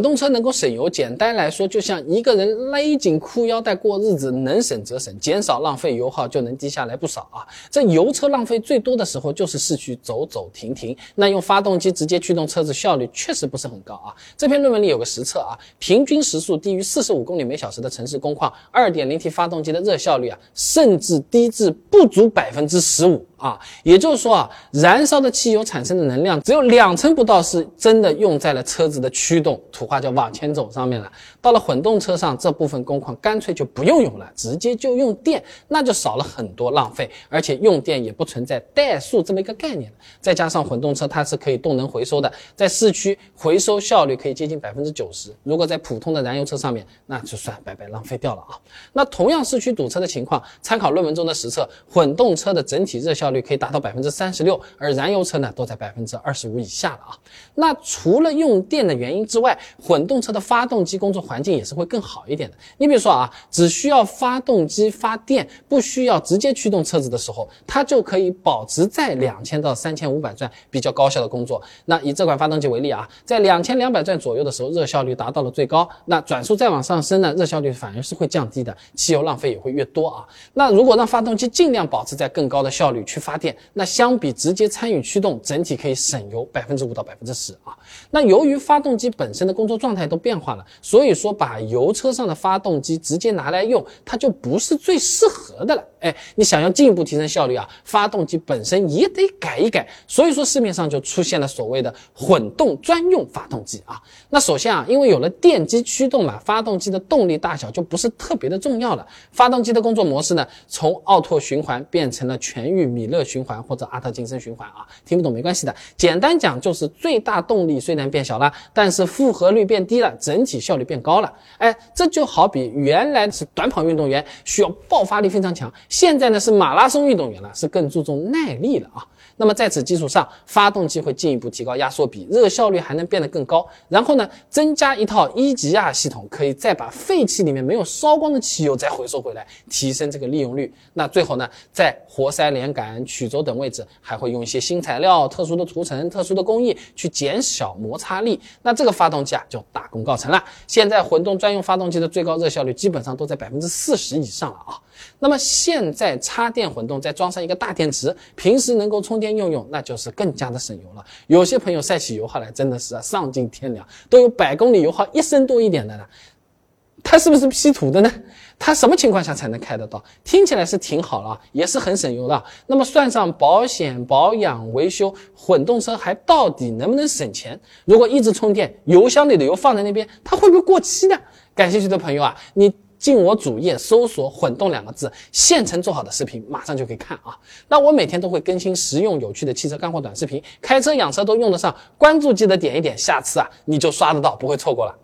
动车能够省油，简单来说，就像一个人勒紧裤腰带过日子，能省则省，减少浪费油耗就能低下来不少啊。这油车浪费最多的时候就是市区走走停停，那用发动机直接驱动车子效率确实不是很高啊。这篇论文里有个实测啊，平均时速低于四十五公里每小时的城市工况，二点零 T 发动机的热效率啊，甚至低至不足百分之十五。啊，也就是说啊，燃烧的汽油产生的能量只有两成不到是真的用在了车子的驱动，土话叫往前走上面了。到了混动车上，这部分工况干脆就不用用了，直接就用电，那就少了很多浪费，而且用电也不存在怠速这么一个概念。再加上混动车它是可以动能回收的，在市区回收效率可以接近百分之九十。如果在普通的燃油车上面，那就算白白浪费掉了啊。那同样市区堵车的情况，参考论文中的实测，混动车的整体热效率可以达到百分之三十六，而燃油车呢都在百分之二十五以下了啊。那除了用电的原因之外，混动车的发动机工作环境也是会更好一点的。你比如说啊，只需要发动机发电，不需要直接驱动车子的时候，它就可以保持在两千到三千五百转比较高效的工作。那以这款发动机为例啊，在两千两百转左右的时候，热效率达到了最高。那转速再往上升呢，热效率反而是会降低的，汽油浪费也会越多啊。那如果让发动机尽量保持在更高的效率去发电，那相比直接参与驱动，整体可以省油百分之五到百分之十啊。那由于发动机本身的工作状态都变化了，所以说把油车上的发动机直接拿来用，它就不是最适合的了。哎，你想要进一步提升效率啊，发动机本身也得改一改。所以说市面上就出现了所谓的混动专用发动机啊。那首先啊，因为有了电机驱动嘛，发动机的动力大小就不是特别的重要了。发动机的工作模式呢，从奥拓循环变成了全域米勒循环或者阿特金森循环啊。听不懂没关系的，简单讲就是最大动力虽然变小了，但是负荷率变低了，整体效率变高了。哎，这就好比原来是短跑运动员需要爆发力非常强。现在呢是马拉松运动员了，是更注重耐力了啊。那么在此基础上，发动机会进一步提高压缩比，热效率还能变得更高。然后呢，增加一套一级压系统，可以再把废气里面没有烧光的汽油再回收回来，提升这个利用率。那最后呢，在活塞连杆、曲轴等位置还会用一些新材料、特殊的涂层、特殊的工艺去减小摩擦力。那这个发动机啊就大功告成了。现在混动专用发动机的最高热效率基本上都在百分之四十以上了啊。那么现在插电混动再装上一个大电池，平时能够充电用用，那就是更加的省油了。有些朋友晒起油耗来真的是，丧尽天良，都有百公里油耗一升多一点的了。他是不是 P 图的呢？它什么情况下才能开得到？听起来是挺好了，也是很省油的。那么算上保险、保养、维修，混动车还到底能不能省钱？如果一直充电，油箱里的油放在那边，它会不会过期呢？感兴趣的朋友啊，你。进我主页搜索“混动”两个字，现成做好的视频马上就可以看啊！那我每天都会更新实用有趣的汽车干货短视频，开车养车都用得上，关注记得点一点，下次啊你就刷得到，不会错过了。